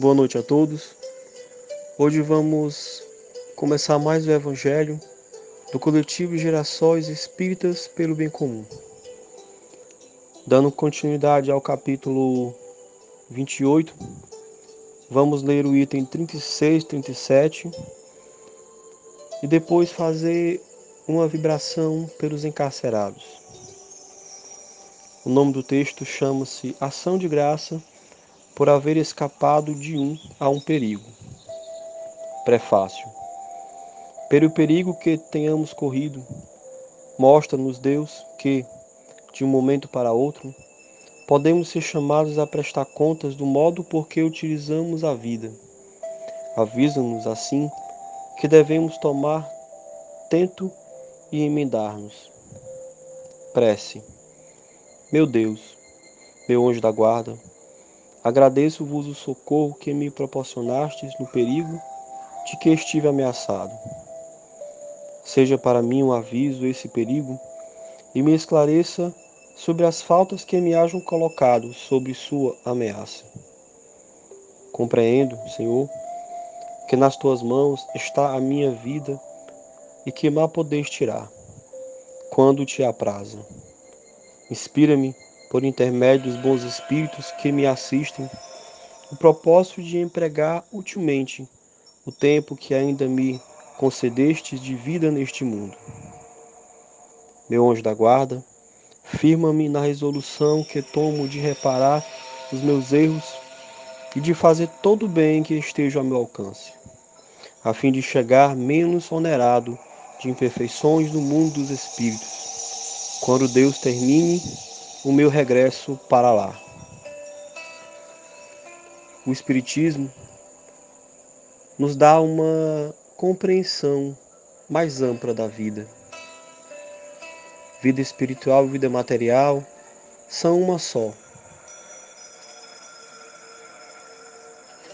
Boa noite a todos. Hoje vamos começar mais o Evangelho do coletivo Gerações Espíritas pelo Bem Comum. Dando continuidade ao capítulo 28, vamos ler o item 36, 37 e depois fazer uma vibração pelos encarcerados. O nome do texto chama-se Ação de Graça por haver escapado de um a um perigo. Prefácio. Pelo perigo que tenhamos corrido, mostra-nos Deus que, de um momento para outro, podemos ser chamados a prestar contas do modo por que utilizamos a vida. Avisa-nos, assim, que devemos tomar tento e emendar-nos. Prece. Meu Deus, meu anjo da guarda, Agradeço-vos o socorro que me proporcionastes no perigo de que estive ameaçado. Seja para mim um aviso esse perigo e me esclareça sobre as faltas que me hajam colocado sobre sua ameaça. Compreendo, Senhor, que nas tuas mãos está a minha vida e que má podeis tirar, quando te apraza. Inspira-me por intermédio dos bons espíritos que me assistem, o propósito de empregar utilmente o tempo que ainda me concedestes de vida neste mundo. Meu anjo da guarda, firma-me na resolução que tomo de reparar os meus erros e de fazer todo o bem que esteja ao meu alcance, a fim de chegar menos onerado de imperfeições no mundo dos espíritos, quando Deus termine o meu regresso para lá. O Espiritismo nos dá uma compreensão mais ampla da vida. Vida espiritual e vida material são uma só.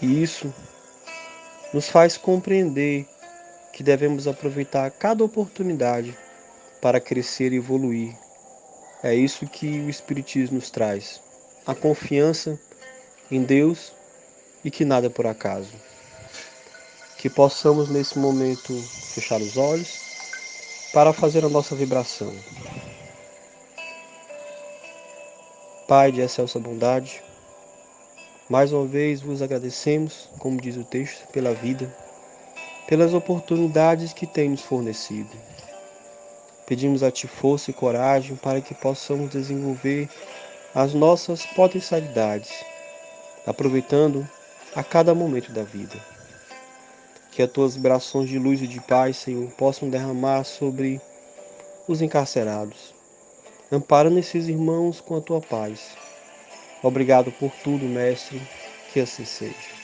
E isso nos faz compreender que devemos aproveitar cada oportunidade para crescer e evoluir é isso que o Espiritismo nos traz: a confiança em Deus e que nada é por acaso. Que possamos nesse momento fechar os olhos para fazer a nossa vibração. Pai de excelsa bondade, mais uma vez vos agradecemos, como diz o texto, pela vida, pelas oportunidades que tem nos fornecido. Pedimos a Ti força e coragem para que possamos desenvolver as nossas potencialidades, aproveitando a cada momento da vida. Que as Tuas vibrações de luz e de paz, Senhor, possam derramar sobre os encarcerados, amparando esses irmãos com a Tua paz. Obrigado por tudo, Mestre, que assim seja.